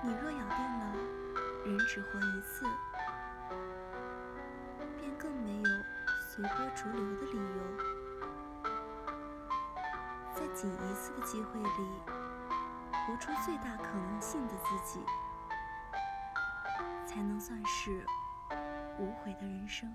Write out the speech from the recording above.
你若咬定了人只活一次便更没有随波逐流的理由。在仅一次的机会里活出最大可能性的自己才能算是无悔的人生。